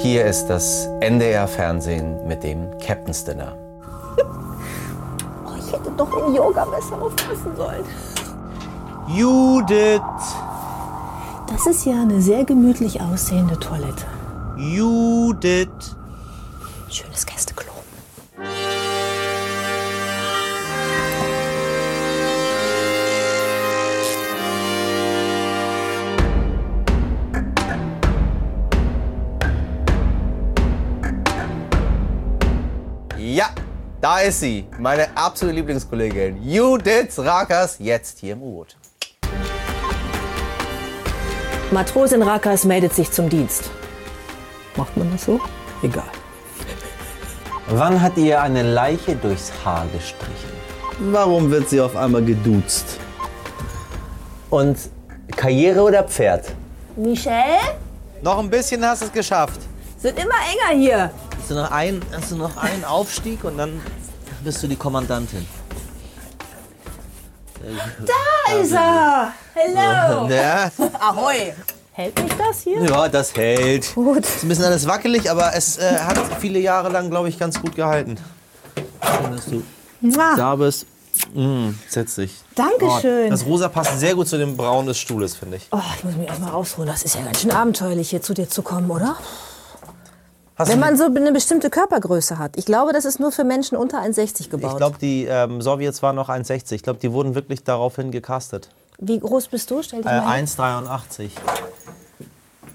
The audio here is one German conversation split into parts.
Hier ist das NDR-Fernsehen mit dem Captain's Dinner. Oh, ich hätte doch in Yoga besser aufpassen sollen. Judith! Das ist ja eine sehr gemütlich aussehende Toilette. Judith! Schönes Gästeklo. Da ist sie, meine absolute Lieblingskollegin Judith Rakers, jetzt hier im U-Boot. Matrosin Rakas meldet sich zum Dienst. Macht man das so? Egal. Wann hat ihr eine Leiche durchs Haar gestrichen? Warum wird sie auf einmal geduzt? Und Karriere oder Pferd? Michelle? Noch ein bisschen hast du es geschafft. Sind immer enger hier. Hast du noch einen, hast du noch einen Aufstieg und dann bist du die Kommandantin. Da ist er. Hello. Ja, Ahoi. Hält mich das hier? ja das hält. Gut. Ist ein bisschen alles wackelig, aber es äh, hat viele Jahre lang, glaube ich, ganz gut gehalten. Schön, dass du Mua. da bist. Mm, setz dich. Dankeschön. Das Rosa passt sehr gut zu dem Braun des Stuhles, finde ich. Oh, ich muss mich erst mal ausruhen. Das ist ja ganz schön abenteuerlich, hier zu dir zu kommen, oder? Hast Wenn man so eine bestimmte Körpergröße hat. Ich glaube, das ist nur für Menschen unter 1,60 gebaut. ich glaube, die ähm, Sowjets waren noch 1,60. Ich glaube, die wurden wirklich daraufhin gecastet. Wie groß bist du? Stell dich Äh, mal hin. 1,83.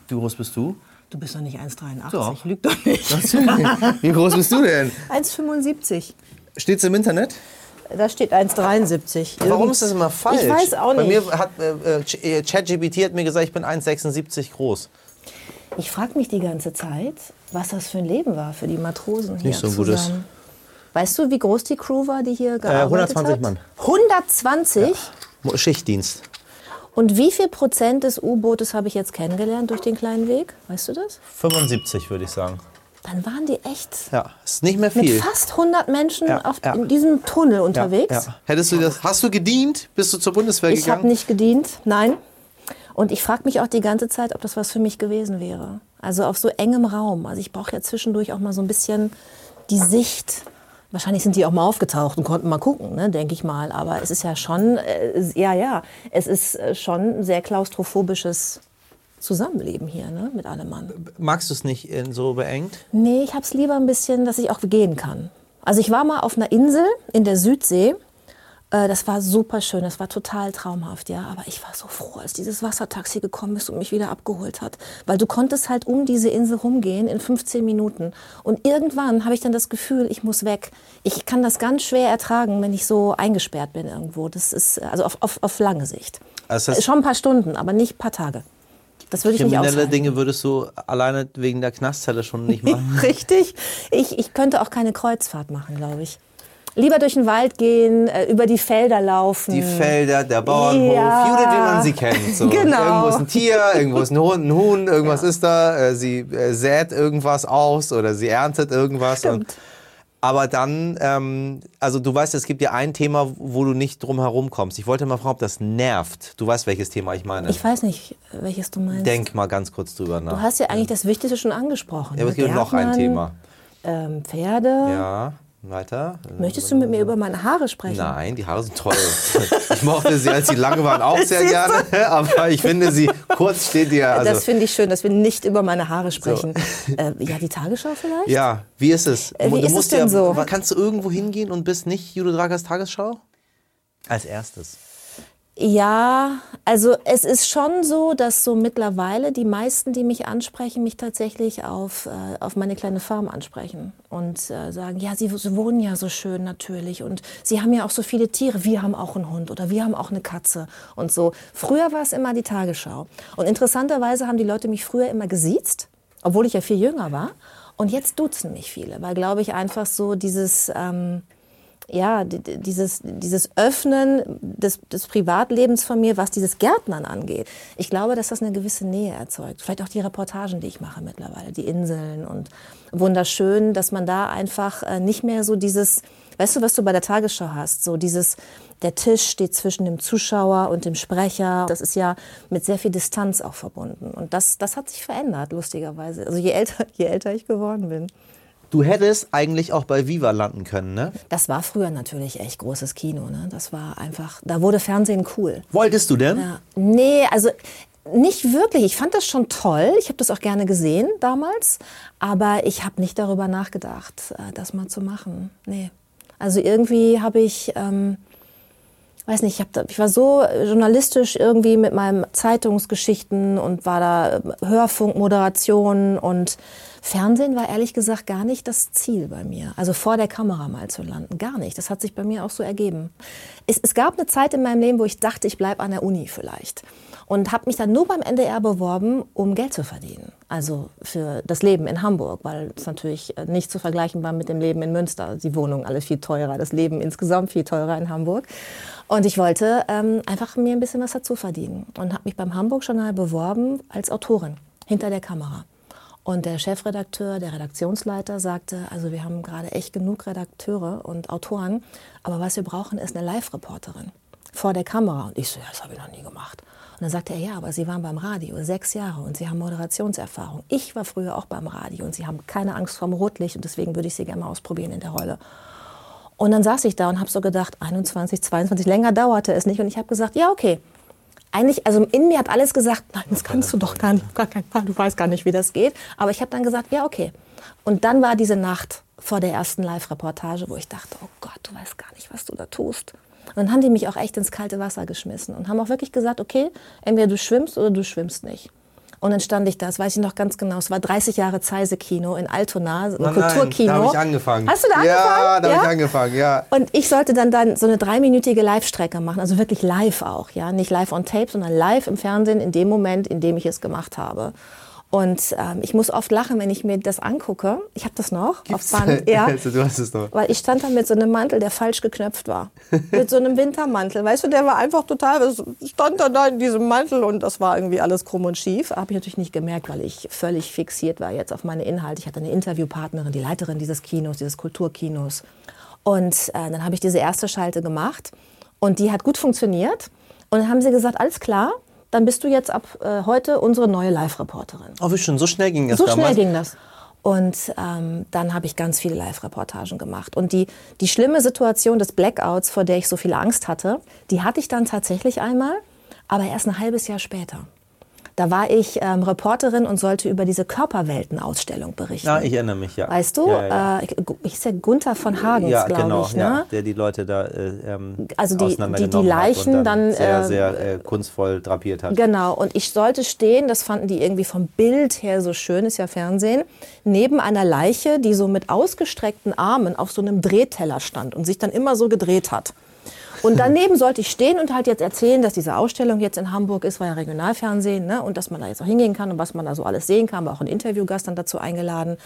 Wie groß bist du? Du bist doch nicht 1,83. Doch. Lüg doch nicht. Wie groß bist du denn? 1,75. Steht's im Internet? Da steht 1,73. Warum ist das immer falsch? Ich weiß auch Bei nicht. mir hat äh, äh, äh, ChatGPT hat mir gesagt, ich bin 1,76 groß. Ich frage mich die ganze Zeit, was das für ein Leben war für die Matrosen hier Nicht so ein gutes. zusammen. Weißt du, wie groß die Crew war, die hier gearbeitet 120 hat? Mann. 120? Mo- Schichtdienst. Und wie viel Prozent des U-Bootes habe ich jetzt kennengelernt durch den kleinen Weg? Weißt du das? 75 würde ich sagen. Dann waren die echt Ja, ist nicht mehr mit viel. fast 100 Menschen Ja, auf, ja. in diesem Tunnel unterwegs. Ja. Hättest du das? Hast du gedient? Bist du zur Bundeswehr Ich habe gegangen? nicht gedient, nein. Und ich frage mich auch die ganze Zeit, ob das was für mich gewesen wäre. Also auf so engem Raum. Also ich brauche ja zwischendurch auch mal so ein bisschen die Sicht. Wahrscheinlich sind die auch mal aufgetaucht und konnten mal gucken, ne, denke ich mal. Aber es ist ja schon, äh, ja, ja, es ist äh, schon ein sehr klaustrophobisches Zusammenleben hier, ne, mit allem Mann. Magst du es nicht so beengt? Nee, ich hab's lieber ein bisschen, dass ich auch gehen kann. Also ich war mal auf einer Insel in der Südsee. Äh, Das war super schön, das war total traumhaft, ja. Aber ich war so froh, als dieses Wassertaxi gekommen ist und mich wieder abgeholt hat. Weil du konntest halt um diese Insel rumgehen in 15 Minuten. Und irgendwann habe ich dann das Gefühl, ich muss weg. Ich kann das ganz schwer ertragen, wenn ich so eingesperrt bin irgendwo. Das ist, also auf, auf, auf lange Sicht. Also Schon ein paar Stunden, aber nicht ein paar Tage. Das würde ich nicht Kriminelle aushalten. Dinge würdest du alleine wegen der Knastzelle schon nicht machen. Richtig. Ich, ich könnte auch keine Kreuzfahrt machen, glaube ich. Lieber durch den Wald gehen, äh, über die Felder laufen. Die Felder, der Bauernhof, Ja. Judith, wie man sie kennt. So. Genau. Irgendwo ist ein Tier, irgendwo ist ein Hund, ein Huhn, irgendwas ist da. Äh, sie äh, sät irgendwas aus oder sie erntet irgendwas. Und, Stimmt. aber dann, ähm, also du weißt, es gibt ja ein Thema, wo du nicht drum herum kommst. Ich wollte mal fragen, ob das nervt. Du weißt, welches Thema ich meine. Ich weiß nicht, welches du meinst. Denk mal ganz kurz drüber nach. Du hast ja eigentlich das Wichtigste schon angesprochen. ja, aber es gibt noch ein Thema. Ähm, Pferde. Ja, weiter. Möchtest du mit mir über meine Haare sprechen? Nein, die Haare sind toll. Ich mochte sie, als sie lange waren, auch sehr gerne. Aber ich finde sie, kurz steht ihr. Also, das finde ich schön, dass wir nicht über meine Haare sprechen. Äh, ja, die Tagesschau vielleicht? ja, wie ist es? Äh, wie du ist musst es denn ja, so? Kannst du irgendwo hingehen und bist nicht Judo Dragas Tagesschau? Als erstes. Ja, also es ist schon so, dass so mittlerweile die meisten, die mich ansprechen, mich tatsächlich auf, äh, auf meine kleine Farm ansprechen und äh, sagen, ja, sie, sie wohnen ja so schön natürlich und sie haben ja auch so viele Tiere, wir haben auch einen Hund oder wir haben auch eine Katze und so. Früher war es immer die Tagesschau. Und interessanterweise haben die Leute mich früher immer gesiezt, obwohl ich ja viel jünger war. Und jetzt duzen mich viele, weil glaube ich einfach so dieses... Ähm, ja, di- di- dieses, dieses Öffnen des, des Privatlebens von mir, was dieses Gärtnern angeht. Ich glaube, dass das eine gewisse Nähe erzeugt. Vielleicht auch die Reportagen, die ich mache mittlerweile, die Inseln und wunderschön, dass man da einfach äh, nicht mehr so dieses Weißt du, was du bei der Tagesschau hast? So dieses, der Tisch steht zwischen dem Zuschauer und dem Sprecher. Das ist ja mit sehr viel Distanz auch verbunden. Und das, das hat sich verändert, lustigerweise. Also je älter, je älter ich geworden bin. Du hättest eigentlich auch bei Viva landen können, ne? Das war früher natürlich echt großes Kino. Ne? Das war einfach, da wurde Fernsehen cool. Wolltest du denn? Ja. Nee, also nicht wirklich. Ich fand das schon toll. Ich habe das auch gerne gesehen damals. Aber ich habe nicht darüber nachgedacht, äh, das mal zu machen. Nee. Also irgendwie habe ich, ähm, weiß nicht, ich, hab, ich war so journalistisch irgendwie mit meinen Zeitungsgeschichten und war da Hörfunk, Moderation und Fernsehen war ehrlich gesagt gar nicht das Ziel bei mir. Also vor der Kamera mal zu landen. Gar nicht. Das hat sich bei mir auch so ergeben. Es, es gab eine Zeit in meinem Leben, wo ich dachte, ich bleibe an der Uni vielleicht. Und habe mich dann nur beim NDR beworben, um Geld zu verdienen. Also für das Leben in Hamburg, weil es natürlich äh, nicht zu vergleichen war mit dem Leben in Münster. Die Wohnung alles viel teurer, das Leben insgesamt viel teurer in Hamburg. Und ich wollte ähm, einfach mir ein bisschen was dazu verdienen. Und habe mich beim Hamburg-Journal beworben als Autorin hinter der Kamera. Und der Chefredakteur, der Redaktionsleiter sagte, also wir haben gerade echt genug Redakteure und Autoren, aber was wir brauchen, ist eine Live-Reporterin vor der Kamera. Und ich so, ja, das habe ich noch nie gemacht. Und dann sagte er, ja, aber Sie waren beim Radio sechs Jahre und Sie haben Moderationserfahrung. Ich war früher auch beim Radio und Sie haben keine Angst vorm Rotlicht und deswegen würde ich Sie gerne mal ausprobieren in der Rolle. Und dann saß ich da und habe so gedacht, 21, 22, länger dauerte es nicht. Und ich habe gesagt, ja, okay, eigentlich, also in mir hat alles gesagt, nein, das kannst du doch gar nicht, gar keinen Fall, du weißt gar nicht, wie das geht. Aber ich habe dann gesagt, ja, okay. Und dann war diese Nacht vor der ersten Live-Reportage, wo ich dachte, oh Gott, du weißt gar nicht, was du da tust. Und dann haben die mich auch echt ins kalte Wasser geschmissen und haben auch wirklich gesagt, okay, entweder du schwimmst oder du schwimmst nicht. Und dann stand ich da, das weiß ich noch ganz genau. Es war 30 Jahre Zeise-Kino in Altona, ein Nein, Kulturkino. Da habe ich angefangen. Hast du da Ja, angefangen? da habe ich angefangen, ja. Und ich sollte dann, dann so eine dreiminütige Live-Strecke machen, also wirklich live auch, ja, nicht live on tape, sondern live im Fernsehen in dem Moment, in dem ich es gemacht habe. Und ähm, ich muss oft lachen, wenn ich mir das angucke. Ich habe das noch auf Band. Ja, Also, du hast es noch. weil ich stand da mit so einem Mantel, der falsch geknöpft war. mit so einem Wintermantel. Weißt du, der war einfach total, es stand dann da in diesem Mantel und das war irgendwie alles krumm und schief. Habe ich natürlich nicht gemerkt, weil ich völlig fixiert war jetzt auf meine Inhalte. Ich hatte eine Interviewpartnerin, die Leiterin dieses Kinos, dieses Kulturkinos. Und äh, dann habe ich diese erste Schalte gemacht und die hat gut funktioniert. Und dann haben sie gesagt, alles klar, dann bist du jetzt ab äh, heute unsere neue Live-Reporterin. Oh, wie schön, so schnell ging es So damals. schnell ging das. Und ähm, dann habe ich ganz viele Live-Reportagen gemacht. Und die, die schlimme Situation des Blackouts, vor der ich so viel Angst hatte, die hatte ich dann tatsächlich einmal, aber erst ein halbes Jahr später. Da war ich ähm, Reporterin und sollte über diese Körperwelten-Ausstellung berichten. Ja, ich erinnere mich, ja. Weißt du, Ja, ja. Äh, ich, ist ja Gunther von Hagens, ja, glaube genau, ich. Ne? ja, der die Leute da äh, ähm, Also die- die- die Leichen und dann, sehr, äh, sehr äh, kunstvoll drapiert hat. Genau, und ich sollte stehen, das fanden die irgendwie vom Bild her so schön, ist ja Fernsehen, neben einer Leiche, die so mit ausgestreckten Armen auf so einem Drehteller stand und sich dann immer so gedreht hat. Und daneben sollte ich stehen und halt jetzt erzählen, dass diese Ausstellung jetzt in Hamburg ist, war ja Regionalfernsehen, ne? und dass man da jetzt auch hingehen kann und was man da so alles sehen kann, war auch ein Interviewgast dann dazu eingeladen.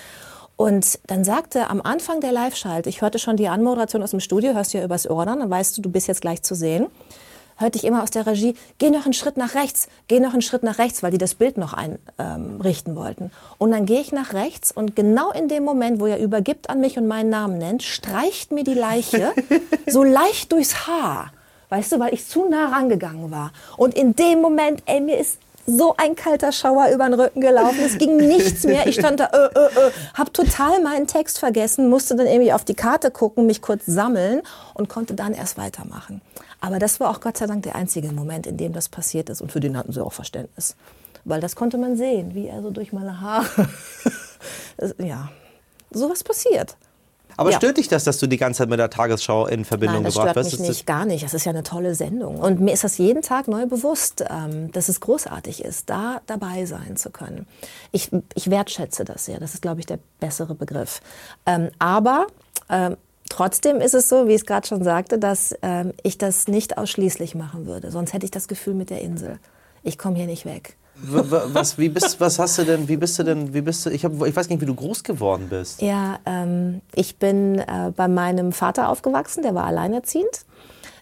Und dann sagte am Anfang der Live-Schalt, ich hörte schon die Anmoderation aus dem Studio, hörst du ja übers Ohr dann, dann weißt du, du bist jetzt gleich zu sehen hörte ich immer aus der Regie, geh noch einen Schritt nach rechts, geh noch einen Schritt nach rechts, weil die das Bild noch einrichten ähm, wollten. Und dann gehe ich nach rechts und genau in dem Moment, wo er übergibt an mich und meinen Namen nennt, streicht mir die Leiche so leicht durchs Haar. Weißt du, weil ich zu nah rangegangen war. Und in dem Moment, ey, mir ist so ein kalter Schauer über den Rücken gelaufen. Es ging nichts mehr. Ich stand da, äh, äh, äh, hab total meinen Text vergessen, musste dann irgendwie auf die Karte gucken, mich kurz sammeln und konnte dann erst weitermachen. Aber das war auch Gott sei Dank der einzige Moment, in dem das passiert ist. Und für den hatten sie auch Verständnis. Weil das konnte man sehen, wie er so durch meine Haare. Das- ja, sowas passiert. Aber Ja. stört dich das, dass du die ganze Zeit mit der Tagesschau in Verbindung Nein, das gebracht stört wirst? mich Ist nicht, gar nicht. Das ist ja eine tolle Sendung. Und mir ist das jeden Tag neu bewusst, ähm, dass es großartig ist, da dabei sein zu können. Ich, ich wertschätze das sehr. Das ist, glaube ich, der bessere Begriff. Ähm, aber ähm, trotzdem ist es so, wie ich es gerade schon sagte, dass ähm, ich das nicht ausschließlich machen würde. Sonst hätte ich das Gefühl mit der Insel. Ich komme hier nicht weg. Was, wie bist, was hast du denn, wie bist du denn, wie bist du, ich, hab, ich weiß nicht, wie du groß geworden bist. Ja, ähm, ich bin äh, bei meinem Vater aufgewachsen, der war alleinerziehend.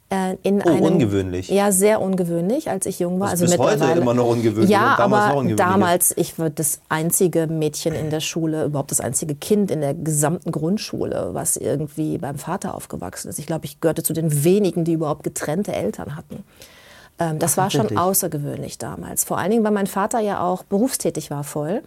Äh, in Oh, einem, ungewöhnlich. Ja, sehr ungewöhnlich, als ich jung war. Das also bis heute immer noch ungewöhnlich Ja, damals aber noch ungewöhnlicher. damals, ich war das einzige Mädchen in der Schule, überhaupt das einzige Kind in der gesamten Grundschule, was irgendwie beim Vater aufgewachsen ist. Ich glaube, ich gehörte zu den wenigen, die überhaupt getrennte Eltern hatten. Ähm, das war schon außergewöhnlich damals. Vor allen Dingen, weil mein Vater ja auch berufstätig war voll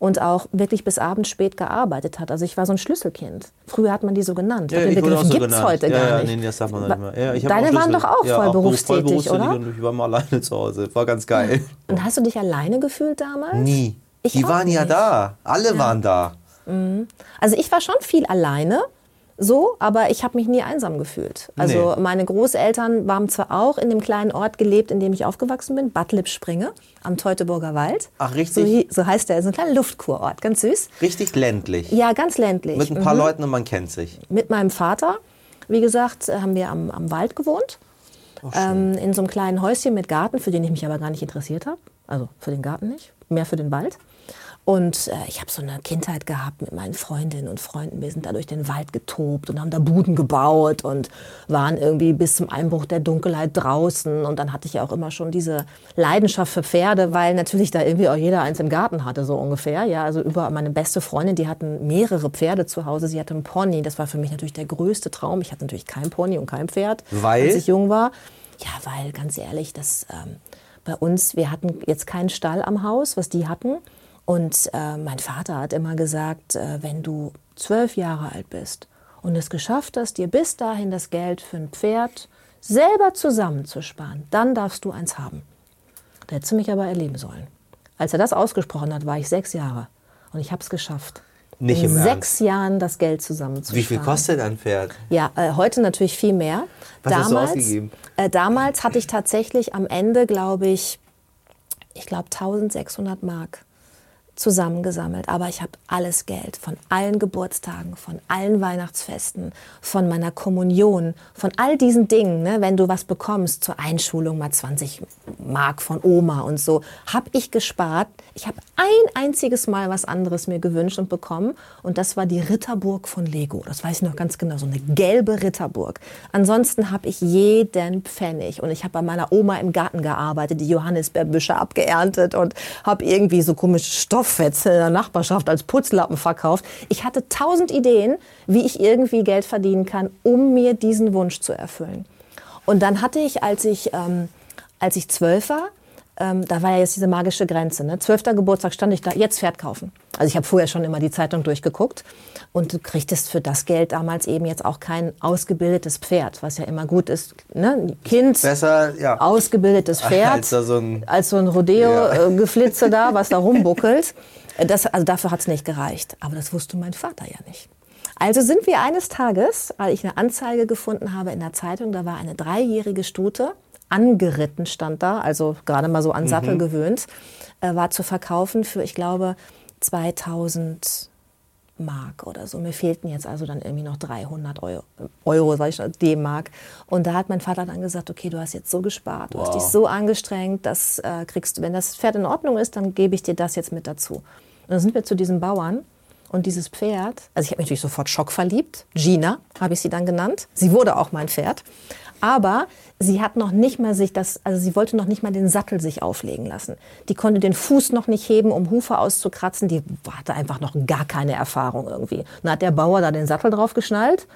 und auch wirklich bis abends spät gearbeitet hat. Also ich war so ein Schlüsselkind. Früher hat man die so genannt. Ja, Den Begriff so gibt's genannt. heute ja, gar ja, nicht. Nee, das sagt man nicht mehr. Ja, ich Deine waren doch auch ja, voll voll berufstätig, berufstätig oder? Und ich war mal alleine zu Hause. War ganz geil. Und hast du dich alleine gefühlt damals? Nie. Ich Die waren ja nicht. da. Alle waren da. Also ich war schon viel alleine, so, aber ich habe mich nie einsam gefühlt. Also Nee. meine Großeltern haben zwar auch in dem kleinen Ort gelebt, in dem ich aufgewachsen bin, Bad Lippspringe am Teutoburger Wald. Ach, richtig? So, so heißt der, so ein kleiner Luftkurort, ganz süß. Richtig ländlich. Ja, ganz ländlich. Mit ein paar Mhm. Leuten und man kennt sich. Mit meinem Vater, wie gesagt, haben wir am, am Wald gewohnt. ähm, in so einem kleinen Häuschen mit Garten, für den ich mich aber gar nicht interessiert habe. Also für den Garten nicht, mehr für den Wald. Und äh, ich habe so eine Kindheit gehabt mit meinen Freundinnen und Freunden. Wir sind da durch den Wald getobt und haben da Buden gebaut und waren irgendwie bis zum Einbruch der Dunkelheit draußen. Und dann hatte ich ja auch immer schon diese Leidenschaft für Pferde, weil natürlich da irgendwie auch jeder eins im Garten hatte, so ungefähr. Ja, also über meine beste Freundin, die hatten mehrere Pferde zu Hause. Sie hatte einen Pony. Das war für mich natürlich der größte Traum. Ich hatte natürlich kein Pony und kein Pferd, Weil? als ich jung war. Ja, weil ganz ehrlich, das ähm, bei uns, wir hatten jetzt keinen Stall am Haus, was die hatten. Und äh, mein Vater hat immer gesagt, äh, wenn du zwölf Jahre alt bist und es geschafft hast, dir bis dahin das Geld für ein Pferd selber zusammenzusparen, dann darfst du eins haben. Da hätte sie mich aber erleben sollen. Als er das ausgesprochen hat, war ich sechs Jahre. Und ich habe es geschafft. Nicht in sechs Jahren das Geld zusammenzusparen. Wie viel kostet ein Pferd? Ja, äh, heute natürlich viel mehr. Was hast du damals, ausgegeben? Äh, damals hatte ich tatsächlich am Ende, glaube ich, ich glaube 1600 Mark zusammengesammelt. Aber ich habe alles Geld von allen Geburtstagen, von allen Weihnachtsfesten, von meiner Kommunion, von all diesen Dingen. Ne? Wenn du was bekommst zur Einschulung, mal 20 Mark von Oma und so, habe ich gespart. Ich habe ein einziges Mal was anderes mir gewünscht und bekommen. Und das war die Ritterburg von Lego. Das weiß ich noch ganz genau, so eine gelbe Ritterburg. Ansonsten habe ich jeden Pfennig. Und ich habe bei meiner Oma im Garten gearbeitet, die Johannisbeerbüsche abgeerntet und habe irgendwie so komische Stofffetze in der Nachbarschaft als Putzlappen verkauft. Ich hatte tausend Ideen, wie ich irgendwie Geld verdienen kann, um mir diesen Wunsch zu erfüllen. Und dann hatte ich, als ich, ähm, als ich zwölf war, ähm, da war ja jetzt diese magische Grenze. Ne? Zwölfter Geburtstag stand ich da, jetzt Pferd kaufen. Also ich habe vorher schon immer die Zeitung durchgeguckt. Und du kriegtest für das Geld damals eben jetzt auch kein ausgebildetes Pferd, was ja immer gut ist. Ne? Ein Kind, Besser, ja. ausgebildetes Pferd, Als so ein- als so ein Rodeo-Geflitze da, was da rumbuckelt. Äh, Das, also dafür hat es nicht gereicht. Aber das wusste mein Vater ja nicht. Also sind wir eines Tages, weil ich eine Anzeige gefunden habe in der Zeitung, da war eine dreijährige Stute, angeritten stand da, also gerade mal so an Sattel gewöhnt, äh, war zu verkaufen für, ich glaube, 2000 Mark oder so. Mir fehlten jetzt also dann irgendwie noch 300 Euro, Euro sag ich schon, D-Mark. Und da hat mein Vater dann gesagt, okay, du hast jetzt so gespart, du hast dich so angestrengt, das äh, kriegst du, wenn das Pferd in Ordnung ist, dann gebe ich dir das jetzt mit dazu. Und dann sind wir zu diesem Bauern und dieses Pferd, also ich habe mich natürlich sofort schockverliebt, Gina habe ich sie dann genannt. Sie wurde auch mein Pferd. Aber sie hat noch nicht mal sich das, also sie wollte noch nicht mal den Sattel sich auflegen lassen. Die konnte den Fuß noch nicht heben, um Hufe auszukratzen. Die hatte einfach noch gar keine Erfahrung irgendwie. Dann hat der Bauer da den Sattel drauf geschnallt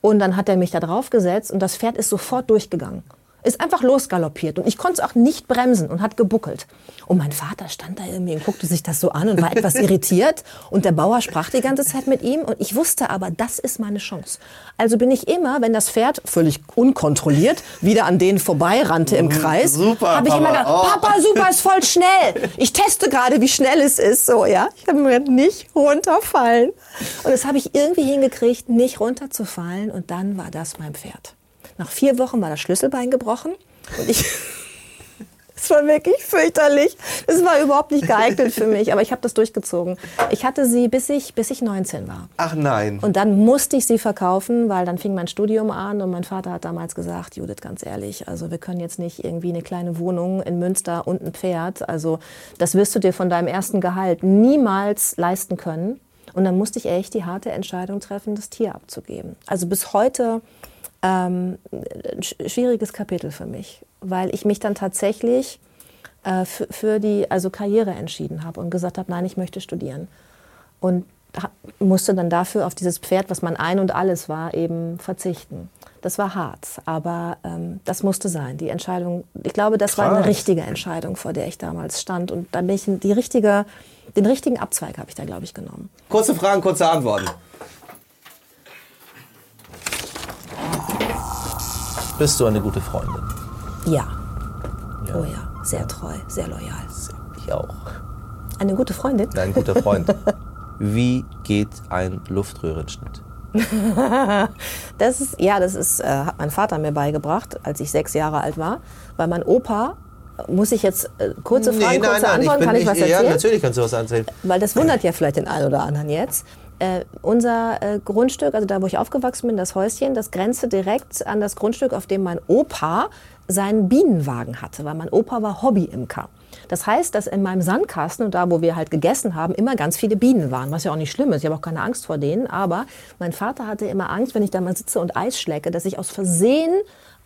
und dann hat er mich da drauf gesetzt und das Pferd ist sofort durchgegangen. Ist einfach losgaloppiert und ich konnte es auch nicht bremsen und hat gebuckelt. Und mein Vater stand da irgendwie und guckte sich das so an und war etwas irritiert. Und der Bauer sprach die ganze Zeit mit ihm und ich wusste aber, das ist meine Chance. Also bin ich immer, wenn das Pferd völlig unkontrolliert wieder an denen vorbeirannte im Kreis, Super, habe ich immer Papa. gedacht, Oh. Papa, super, ist voll schnell. Ich teste gerade, wie schnell es ist. So, ja. Ich habe mir nicht runterfallen. Und das habe ich irgendwie hingekriegt, nicht runterzufallen. Und dann war das mein Pferd. Nach vier Wochen war das Schlüsselbein gebrochen. Und ich. Es war wirklich fürchterlich. Es war überhaupt nicht geeignet für mich, aber ich habe das durchgezogen. Ich hatte sie, bis ich, bis ich 19 war. Ach nein. Und dann musste ich sie verkaufen, weil dann fing mein Studium an und mein Vater hat damals gesagt, Judith, ganz ehrlich, also wir können jetzt nicht irgendwie eine kleine Wohnung in Münster und ein Pferd, also das wirst du dir von deinem ersten Gehalt niemals leisten können. Und dann musste ich echt die harte Entscheidung treffen, das Tier abzugeben. Also bis heute ähm, ein sch- schwieriges Kapitel für mich, weil ich mich dann tatsächlich äh, für, für die also Karriere entschieden habe und gesagt habe, nein, ich möchte studieren. Und musste dann dafür auf dieses Pferd, was mein Ein und Alles war, eben verzichten. Das war hart, aber ähm, das musste sein. Die Entscheidung, ich glaube, das war eine Krass. richtige Entscheidung, vor der ich damals stand. Und da bin ich die richtige, den richtigen Abzweig habe ich da, glaube ich, genommen. Kurze Fragen, kurze Antworten. Bist du eine gute Freundin? Ja. Oh ja, sehr treu, sehr loyal. Ich auch. Eine gute Freundin? Ein guter Freund. Wie geht ein Luftröhrenschnitt? Das ist, ja, das ist, äh, hat mein Vater mir beigebracht, als ich sechs Jahre alt war. Weil mein Opa, muss ich jetzt äh, kurze Fragen, kurze Antworten, kann ich was Ja, erzählen? natürlich kannst du was erzählen. Weil das wundert ja vielleicht den einen oder anderen jetzt. Äh, unser äh, Grundstück, also da, wo ich aufgewachsen bin, das Häuschen, das grenzte direkt an das Grundstück, auf dem mein Opa seinen Bienenwagen hatte, weil mein Opa war Hobbyimker. Das heißt, dass in meinem Sandkasten und da, wo wir halt gegessen haben, immer ganz viele Bienen waren, was ja auch nicht schlimm ist. Ich habe auch keine Angst vor denen. Aber mein Vater hatte immer Angst, wenn ich da mal sitze und Eis schlecke, dass ich aus Versehen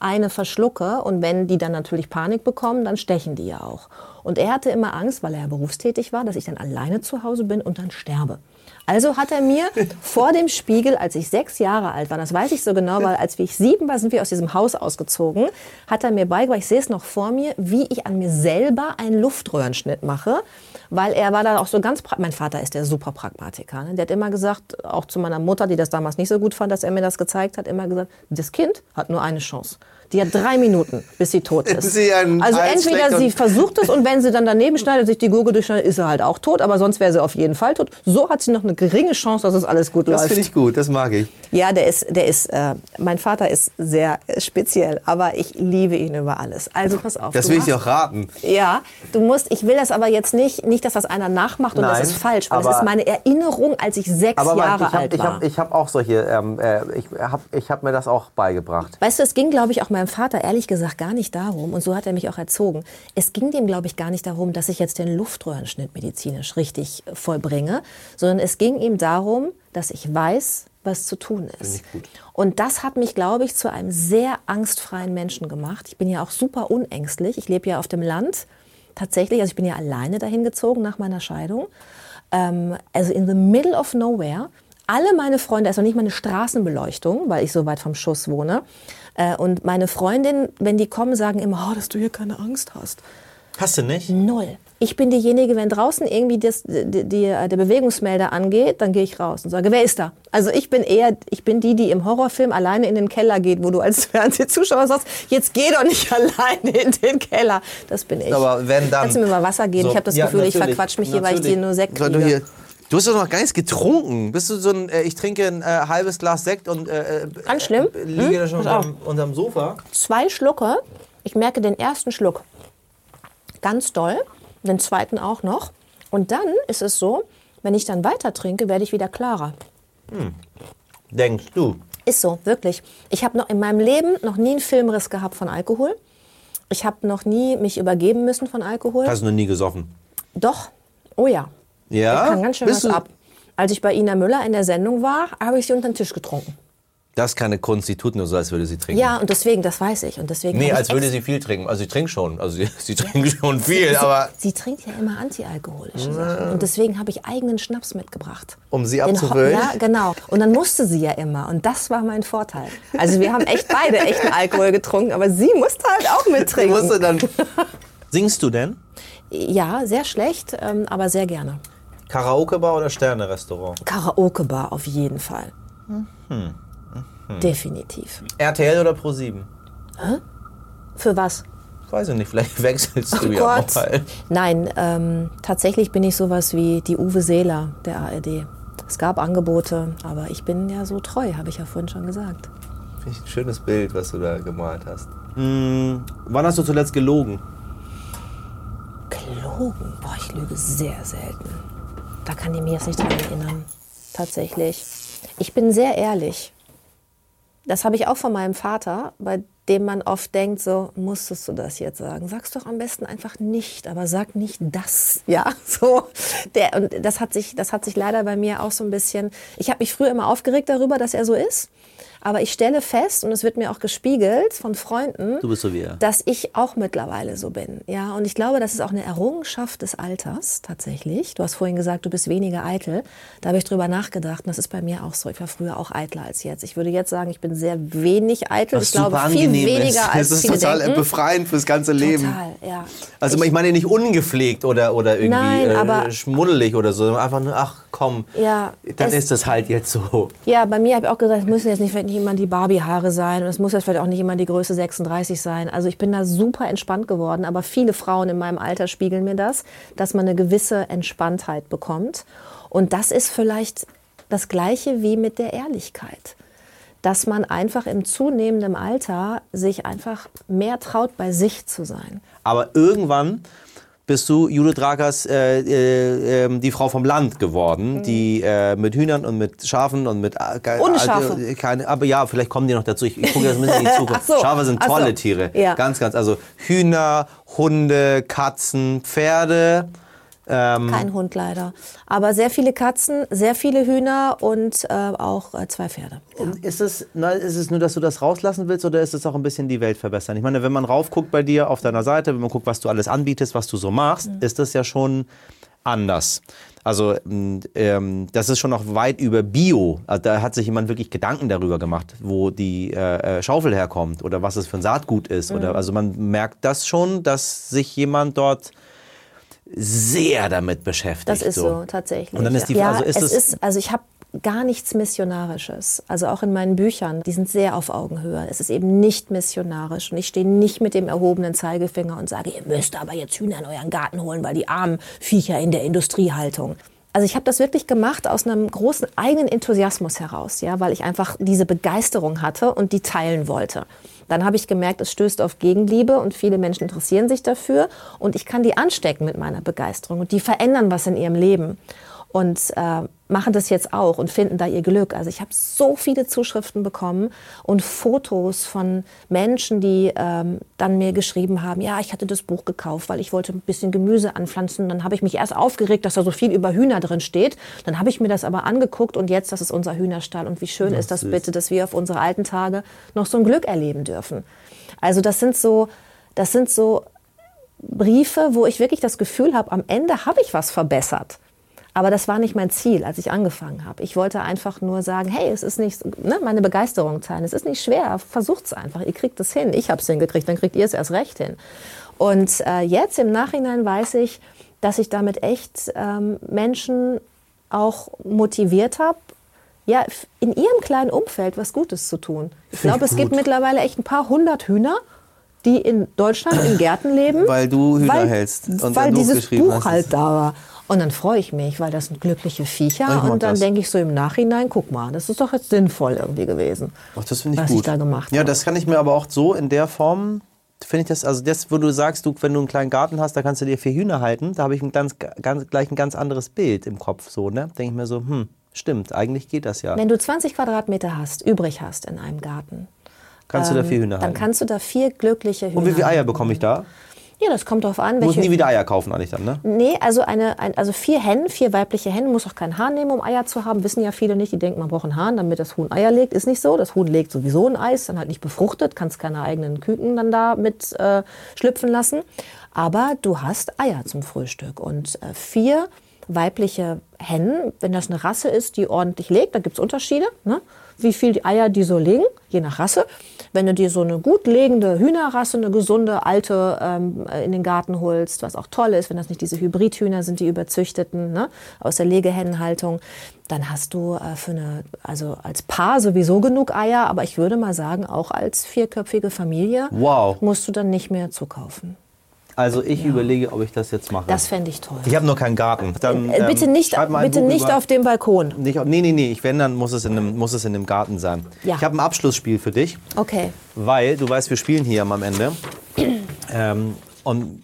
eine verschlucke und wenn die dann natürlich Panik bekommen, dann stechen die ja auch. Und er hatte immer Angst, weil er ja berufstätig war, dass ich dann alleine zu Hause bin und dann sterbe. Also hat er mir vor dem Spiegel, als ich sechs Jahre alt war, das weiß ich so genau, weil als ich sieben war, sind wir aus diesem Haus ausgezogen, hat er mir beigebracht, ich sehe es noch vor mir, wie ich an mir selber einen Luftröhrenschnitt mache, weil er war da auch so ganz, mein Vater ist der super Pragmatiker, ne? der hat immer gesagt, auch zu meiner Mutter, die das damals nicht so gut fand, dass er mir das gezeigt hat, immer gesagt, das Kind hat nur eine Chance. Die hat drei Minuten, bis sie tot ist. Sie also entweder sie versucht es und wenn sie dann daneben schneidet, sich die Gurgel durchschneidet, ist sie halt auch tot, aber sonst wäre sie auf jeden Fall tot. So hat sie noch eine geringe Chance, dass es alles gut Das läuft. finde ich gut, das mag ich. Ja, der ist, der ist, äh, mein Vater ist sehr speziell, aber ich liebe ihn über alles. Also pass auf. Das will ich dir auch raten. Ja, du musst, ich will das aber jetzt nicht, nicht, dass das einer nachmacht und Nein, das ist falsch, weil das ist meine Erinnerung, als ich sechs Aber Jahre ich habe alt war. hab, ich hab auch solche, ähm, äh, ich habe ich hab mir das auch beigebracht. Weißt du, es ging, glaube ich, auch meinem Vater ehrlich gesagt gar nicht darum, und so hat er mich auch erzogen, es ging dem, glaube ich, gar nicht darum, dass ich jetzt den Luftröhrenschnitt medizinisch richtig äh, vollbringe, sondern es ging ihm darum, dass ich weiß, was zu tun ist. Und das hat mich, glaube ich, zu einem sehr angstfreien Menschen gemacht. Ich bin ja auch super unängstlich. Ich lebe ja auf dem Land tatsächlich. Also ich bin ja alleine dahin gezogen nach meiner Scheidung. Ähm, also in the middle of nowhere. Alle meine Freunde, also nicht mal eine Straßenbeleuchtung, weil ich so weit vom Schuss wohne. Äh, und meine Freundinnen, wenn die kommen, sagen immer, oh, dass du hier keine Angst hast. Hast du nicht? Null. Ich bin diejenige, wenn draußen irgendwie das, die, die, der Bewegungsmelder angeht, dann gehe ich raus und sage, wer ist da? Also ich bin eher, ich bin die, die im Horrorfilm alleine in den Keller geht, wo du als Fernsehzuschauer sagst, jetzt geh doch nicht alleine in den Keller. Das bin ich. Aber wenn dann- Kannst du mir mal Wasser geben? So, ich habe das ja, Gefühl, ich verquatsch mich hier, weil ich dir nur Sekt kriege. Du hast doch noch gar nichts getrunken. Bist du so ein, äh, ich trinke ein äh, halbes Glas Sekt und äh, Ganz schlimm. äh, liege da schon Pass auf. unterm, unterm Sofa. zwei Schlucke. Ich merke den ersten Schluck ganz doll, den zweiten auch noch. Und dann ist es so, wenn ich dann weiter trinke, werde ich wieder klarer. Denkst du? Ist so, wirklich. Ich habe noch in meinem Leben noch nie einen Filmriss gehabt von Alkohol. Ich habe noch nie mich übergeben müssen von Alkohol. Hast du noch nie gesoffen? Doch. Oh ja. Ja? Ich kann ganz schön Bist was ab. Als ich bei Ina Müller in der Sendung war, habe ich sie unter den Tisch getrunken. Das ist keine Kunst, die tut nur so, als würde sie trinken. Ja, und deswegen, das weiß ich. Und deswegen Nee, als würde sie viel trinken. Also sie trinkt schon. Also sie, sie trinkt schon viel, aber Sie trinkt ja immer antialkoholische Sachen. Und deswegen habe ich eigenen Schnaps mitgebracht. Um sie abzufüllen? Ja, genau. Und dann musste sie ja immer. Und das war mein Vorteil. Also wir haben echt beide echten Alkohol getrunken, aber sie musste halt auch mittrinken. musst du dann. Singst du denn? Ja, sehr schlecht, ähm, aber sehr gerne. Karaoke-Bar oder Sterne-Restaurant? Karaoke-Bar auf jeden Fall. Mhm. Definitiv. RTL oder Pro7? Für was? Weiß ich nicht, vielleicht wechselst du Oh ja Gott. mal. Nein, ähm, tatsächlich bin ich sowas wie die Uwe Seeler der ARD. Es gab Angebote, aber ich bin ja so treu, habe ich ja vorhin schon gesagt. Finde ich ein schönes Bild, was du da gemalt hast. Hm, wann hast du zuletzt gelogen? Gelogen? Boah, ich lüge sehr selten. Da kann ich mich jetzt nicht dran erinnern. Tatsächlich. Ich bin sehr ehrlich. Das habe ich auch von meinem Vater, bei dem man oft denkt, so, musstest du das jetzt sagen? Sag's doch am besten einfach nicht, aber sag nicht das. Ja, so. Der, und das hat, sich, das hat sich leider bei mir auch so ein bisschen. Ich habe mich früher immer aufgeregt darüber, dass er so ist. Aber ich stelle fest, und es wird mir auch gespiegelt von Freunden, so dass ich auch mittlerweile so bin. Ja, und ich glaube, das ist auch eine Errungenschaft des Alters tatsächlich. Du hast vorhin gesagt, du bist weniger eitel. Da habe ich drüber nachgedacht und das ist bei mir auch so. Ich war früher auch eitler als jetzt. Ich würde jetzt sagen, ich bin sehr wenig eitel. Was ich glaube, super viel weniger ist. als Das ist total denken. befreiend fürs ganze Leben. Total, ja. Also ich meine nicht ungepflegt oder, oder irgendwie Nein, äh, aber- schmuddelig oder so, einfach nur, ach komm, Ja, dann es- ist das halt jetzt so. Ja, bei mir habe ich auch gesagt, es müssen jetzt nicht, nicht immer die Barbie-Haare sein und es muss jetzt vielleicht auch nicht immer die Größe 36 sein. Also ich bin da super entspannt geworden, aber viele Frauen in meinem Alter spiegeln mir das, dass man eine gewisse Entspanntheit bekommt. Und das ist vielleicht das Gleiche wie mit der Ehrlichkeit. Dass man einfach im zunehmenden Alter sich einfach mehr traut, bei sich zu sein. Aber irgendwann bist du Judith Rakers äh, äh, ähm, die Frau vom Land geworden, die äh, mit Hühnern und mit Schafen und mit äh, Ohne äh, Schafe. keine, aber ja, vielleicht kommen die noch dazu. Ich, ich gucke jetzt ein bisschen in die Zukunft. So, Schafe sind ach so. tolle Tiere, Ja. ganz, ganz. Also Hühner, Hunde, Katzen, Pferde. Ähm, Kein Hund leider. Aber sehr viele Katzen, sehr viele Hühner und äh, auch äh, zwei Pferde. Ist es, na, ist es nur, dass du das rauslassen willst oder ist es auch ein bisschen die Welt verbessern? Ich meine, wenn man raufguckt bei dir auf deiner Seite, wenn man guckt, was du alles anbietest, was du so machst, ist das ja schon anders. Also ähm, das ist schon noch weit über Bio. Also, da hat sich jemand wirklich Gedanken darüber gemacht, wo die äh, äh, Schaufel herkommt oder was es für ein Saatgut ist. Oder, also man merkt das schon, dass sich jemand dort sehr damit beschäftigt. Das ist so, tatsächlich. Und dann ist die ja, also ist es es, ist, also ich habe gar nichts Missionarisches. Also auch in meinen Büchern, die sind sehr auf Augenhöhe. Es ist eben nicht missionarisch. Und ich stehe nicht mit dem erhobenen Zeigefinger und sage, ihr müsst aber jetzt Hühner in euren Garten holen, weil die armen Viecher in der Industriehaltung. Also ich habe das wirklich gemacht aus einem großen eigenen Enthusiasmus heraus, ja, weil ich einfach diese Begeisterung hatte und die teilen wollte. Dann habe ich gemerkt, es stößt auf Gegenliebe und viele Menschen interessieren sich dafür. Und ich kann die anstecken mit meiner Begeisterung und die verändern was in ihrem Leben. Und äh, machen das jetzt auch und finden da ihr Glück. Also ich habe so viele Zuschriften bekommen und Fotos von Menschen, die ähm, dann mir geschrieben haben, ja, ich hatte das Buch gekauft, weil ich wollte ein bisschen Gemüse anpflanzen. Dann habe ich mich erst aufgeregt, dass da so viel über Hühner drin steht. Dann habe ich mir das aber angeguckt und jetzt, das ist unser Hühnerstall. Und wie schön ist das bitte, dass wir auf unsere alten Tage noch so ein Glück erleben dürfen. Also das sind so, das sind so Briefe, wo ich wirklich das Gefühl habe, am Ende habe ich was verbessert. Aber das war nicht mein Ziel, als ich angefangen habe. Ich wollte einfach nur sagen, hey, es ist nicht, ne, meine Begeisterung teilen. Es ist nicht schwer, versucht's einfach. Ihr kriegt es hin. Ich habe es hingekriegt, dann kriegt ihr es erst recht hin. Und äh, jetzt im Nachhinein weiß ich, dass ich damit echt ähm, Menschen auch motiviert habe, ja, in ihrem kleinen Umfeld was Gutes zu tun. Ich glaube, es gibt mittlerweile echt ein paar hundert Hühner, die in Deutschland in Gärten leben. Weil du Hühner weil, hältst und weil dieses Buch hast. halt da war. Und dann freue ich mich, weil das sind glückliche Viecher. Und dann das. denke ich so im Nachhinein, guck mal, das ist doch jetzt sinnvoll irgendwie gewesen. Ach, das finde ich was gut. ich da gemacht ja, habe. das kann ich mir aber auch so in der Form, finde ich das, also das, wo du sagst, du, wenn du einen kleinen Garten hast, da kannst du dir vier Hühner halten, da habe ich ein ganz, ganz, gleich ein ganz anderes Bild im Kopf, so, ne? Denke ich mir so, hm, stimmt, eigentlich geht das ja. Wenn du 20 Quadratmeter hast, übrig hast in einem Garten, Kannst du da ähm, vier Hühner dann halten. kannst du da vier glückliche Hühner Und wie viele Eier bekomme ich da? Ja, das kommt drauf an. Muss welche- nie wieder Eier kaufen eigentlich dann, ne? Nee, also, eine, ein, also vier Hennen, vier weibliche Hennen, muss auch kein Hahn nehmen, um Eier zu haben. Wissen ja viele nicht. Die denken, man braucht einen Hahn, damit das Huhn Eier legt. Ist nicht so. Das Huhn legt sowieso ein Ei, ist dann halt nicht befruchtet, kannst keine eigenen Küken dann da mit äh, schlüpfen lassen. Aber du hast Eier zum Frühstück. Und äh, vier weibliche Hennen, wenn das eine Rasse ist, die ordentlich legt, da gibt es Unterschiede, ne? wie viel die Eier die so legen, je nach Rasse. Wenn du dir so eine gut legende Hühnerrasse, eine gesunde, alte ähm, in den Garten holst, was auch toll ist, wenn das nicht diese Hybridhühner sind, die überzüchteten, ne? aus der Legehennenhaltung, dann hast du äh, für eine, also als Paar sowieso genug Eier, aber ich würde mal sagen, auch als vierköpfige Familie Wow. musst du dann nicht mehr zukaufen. Also ich überlege, ob ich das jetzt mache. Das fände ich toll. ich habe noch keinen Garten. Dann, Äh, bitte ähm, nicht, bitte Buch nicht über- auf dem Balkon. Nicht, nee, nee, nee. Ich, wenn, dann muss es, in einem, muss es in einem Garten sein. Ja. Ich habe ein Abschlussspiel für dich. Okay. Weil, du weißt, wir spielen hier am Ende. ähm, und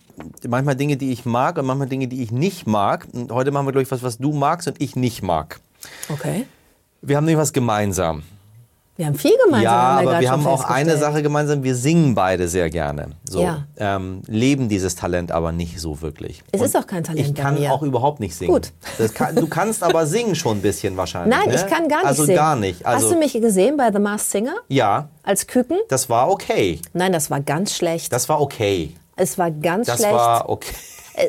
manchmal Dinge, die ich mag und manchmal Dinge, die ich nicht mag. Und heute machen wir, glaube ich, was, was du magst und ich nicht mag. Okay. Wir haben nämlich was gemeinsam. Wir haben viel gemeinsam. Ja, aber wir haben auch eine. Sache gemeinsam, wir singen beide sehr gerne. So, Ja. ähm, leben dieses Talent aber nicht so wirklich. Es Und ist auch kein Talent Ich kann auch überhaupt nicht singen. Gut. Das kann, du kannst aber singen schon ein bisschen wahrscheinlich. Nein, ne? ich kann gar nicht also singen. gar nicht. Also, Hast du mich gesehen bei The Masked Singer Ja, als Küken? das war okay. Nein, das war ganz schlecht. Das war okay. es war ganz Das schlecht. war okay.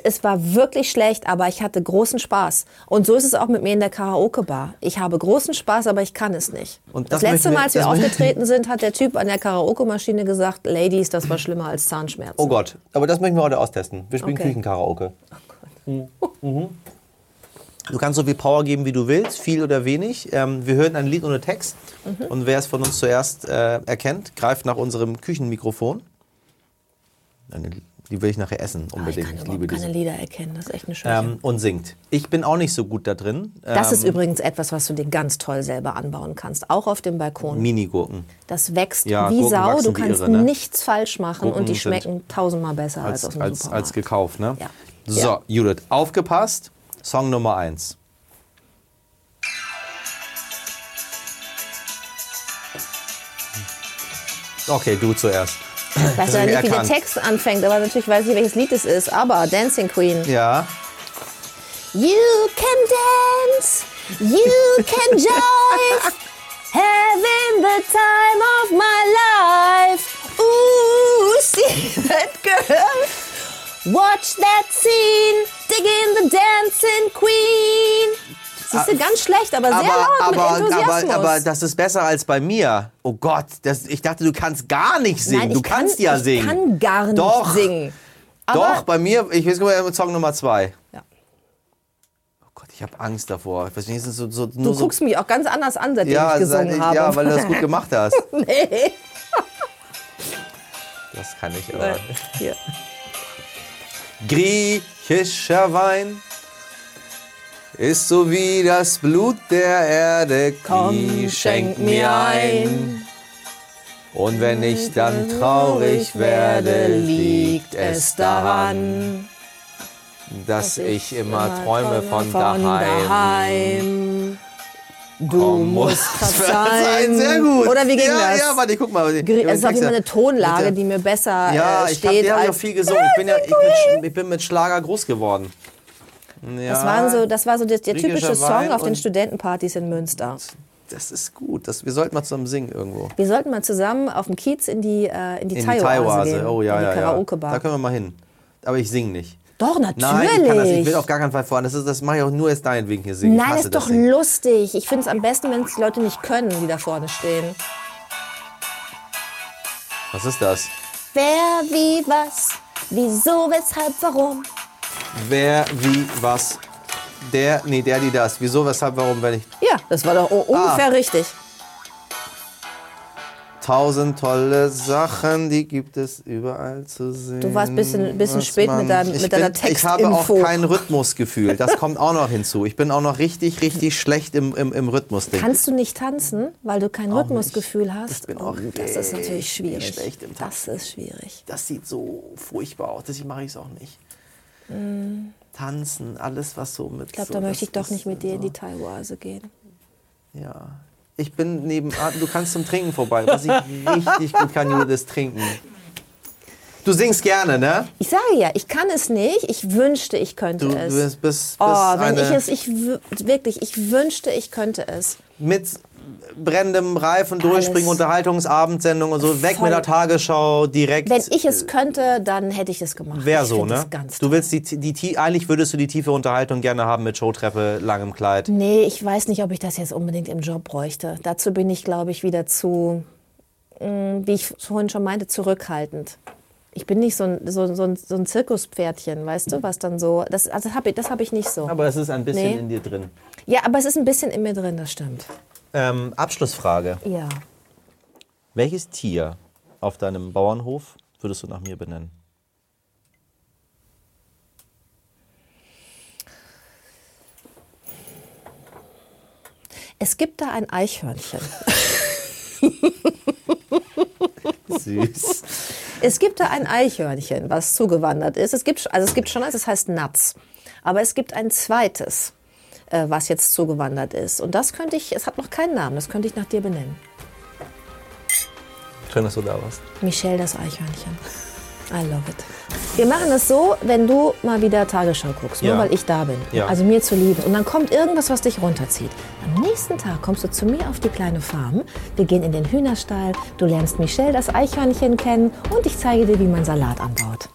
Es war wirklich schlecht, aber ich hatte großen Spaß. Und so ist es auch mit mir in der Karaoke-Bar. Ich habe großen Spaß, aber ich kann es nicht. Und das, das letzte Mal, als wir aufgetreten sind, hat der Typ an der Karaoke-Maschine gesagt, Ladies, das war schlimmer als Zahnschmerzen. Oh Gott, aber das möchten wir heute austesten. Wir spielen Okay. Küchenkaraoke. Mhm. Du kannst so viel Power geben, wie du willst, viel oder wenig. Ähm, wir hören ein Lied ohne Text. Mhm. Und wer es von uns zuerst äh, erkennt, greift nach unserem Küchenmikrofon. Eine, die will ich nachher essen, Ah, ich unbedingt. kann ich liebe keine diese. Lieder erkennen, das ist echt eine Schwäche. Ähm, und singt. Ich bin auch nicht so gut da drin. das ist Ähm, übrigens etwas, was du dir ganz toll selber anbauen kannst, auch auf dem Balkon. Minigurken. Das wächst Ja, wie Gurken Sau, du kannst irre, ne? nichts falsch machen und Gurken die sind- schmecken tausendmal besser als, Als, aus dem als, Supermarkt. als gekauft, ne? Ja. So, Ja. Judith, aufgepasst. Song Nummer eins. Okay, du zuerst. Ich weiß ja nicht, wie der erkannt. Text anfängt, aber natürlich weiß ich, welches Lied es ist. Aber Dancing Queen. Ja. You can dance, you can jive, having the time of my life. Ooh, see that girl, watch that scene, dig in the dancing queen. Siehst du, ganz schlecht, aber sehr aber, laut aber, mit Enthusiasmus. aber, aber das ist besser als bei mir. Oh Gott, das, ich dachte, du kannst gar nicht singen. Nein, ich du kannst kann, ja ich singen. kann gar nicht Doch. singen. Doch, bei mir, ich weiß gar Song Nummer zwei. Ja. Oh Gott, ich habe Angst davor. Ich weiß nicht, so, so, Du so, guckst mich auch ganz anders an, seitdem ja, ich gesungen seit- habe. ja, weil du das gut gemacht hast. nee. Das kann ich aber. Hier. Griechischer Wein ist so wie das Blut der Erde. Komm, schenk mir ein. Und wenn ich dann traurig werde, liegt es daran, dass ich immer träume von daheim. Du musst verzeihen. Sehr gut. Oder wie ging ja, das? Ja, warte, guck mal. Es ist auf jeden Fall eine Tonlage, die mir besser Ja, äh, ich habe steht. ja viel gesungen. Ich bin, ja, ich, mit, ich bin mit Schlager groß geworden. Ja, das, waren so, das war so der, der typische Song Wein auf den Studentenpartys in Münster. Das ist gut. Das, wir sollten mal zusammen singen irgendwo. Wir sollten mal zusammen auf dem Kiez in die, äh, in die In die gehen. Oh ja, in die ja, ja. Karaoke-Bar. Da können wir mal hin. Aber ich singe nicht. Doch, natürlich. Nein, ich kann das. Ich will auf gar keinen Fall voran. Das, ist, das mache ich auch nur jetzt deinetwegen hier singen. Nein, ist das doch Singen. lustig. Ich finde es am besten, wenn es die Leute nicht können, die da vorne stehen. Was ist das? Wer, wie, was, wieso, weshalb, warum. Wer, wie, was? Der, nee, der, die, das. Wieso, weshalb, warum, wenn ich. Ja, das war doch o- ungefähr Ah. richtig. Tausend tolle Sachen, die gibt es überall zu sehen. Du warst ein bisschen, bisschen spät man- mit, dein, mit deiner bin, Ich habe auch Textinfo. kein Rhythmusgefühl. Das kommt auch noch hinzu. Ich bin auch noch richtig, richtig schlecht im, im, im Rhythmusding. Kannst du nicht tanzen, weil du kein Rhythmusgefühl hast? Ich bin auch Oh, das ist natürlich schwierig. schlecht im das ist schwierig. das sieht so furchtbar aus, deswegen mache ich es auch nicht. Tanzen, alles was so mit. Ich glaube, so, da das möchte ich doch nicht mit dir in so- die Thai-Oase gehen. Ja. Ich bin neben. ah, Du kannst zum Trinken vorbei. Was ich richtig gut kann, Judith, ist trinken. Du singst gerne, ne? Ich sage ja, ich kann es nicht. Ich wünschte, ich könnte Du es. bist, bist, bist oh, wenn ich es, ich wirklich, ich wünschte, ich könnte es. mit brennendem Reifen durchspringen, Alles. Unterhaltungsabendsendung und so, weg Voll. mit der Tagesschau, direkt. Wenn ich es könnte, dann hätte ich es gemacht. Wäre so, ne? Du willst die, die, die, eigentlich würdest du die tiefe Unterhaltung gerne haben mit Showtreppe, langem Kleid. Nee, ich weiß nicht, ob ich das jetzt unbedingt im Job bräuchte. Dazu bin ich, glaube ich, wieder zu, mh, wie ich vorhin schon meinte, zurückhaltend. Ich bin nicht so ein, so, so ein, so ein Zirkuspferdchen, weißt du, was dann so. Das, also das habe ich, das hab ich nicht so. Aber es ist ein bisschen Nee. in dir drin. ja, aber es ist ein bisschen in mir drin, das stimmt. Ähm, Abschlussfrage. Ja. Welches Tier auf deinem Bauernhof würdest du nach mir benennen? Es gibt da ein Eichhörnchen. Süß. Es gibt da ein Eichhörnchen, was zugewandert ist. Es gibt, also es gibt schon eins, das heißt Nuts. Aber es gibt ein zweites, äh, was jetzt zugewandert ist. Und das könnte ich, es hat noch keinen Namen, das könnte ich nach dir benennen. Schön, dass du da warst. Michelle, das Eichhörnchen. I love it. Wir machen das so, wenn du mal wieder Tagesschau guckst, nur Ja. weil ich da bin. Ja. Also mir zuliebe. Und dann kommt irgendwas, was dich runterzieht. Am nächsten Tag kommst du zu mir auf die kleine Farm. Wir gehen in den Hühnerstall. Du lernst Michelle, das Eichhörnchen, kennen. Und ich zeige dir, wie man Salat anbaut.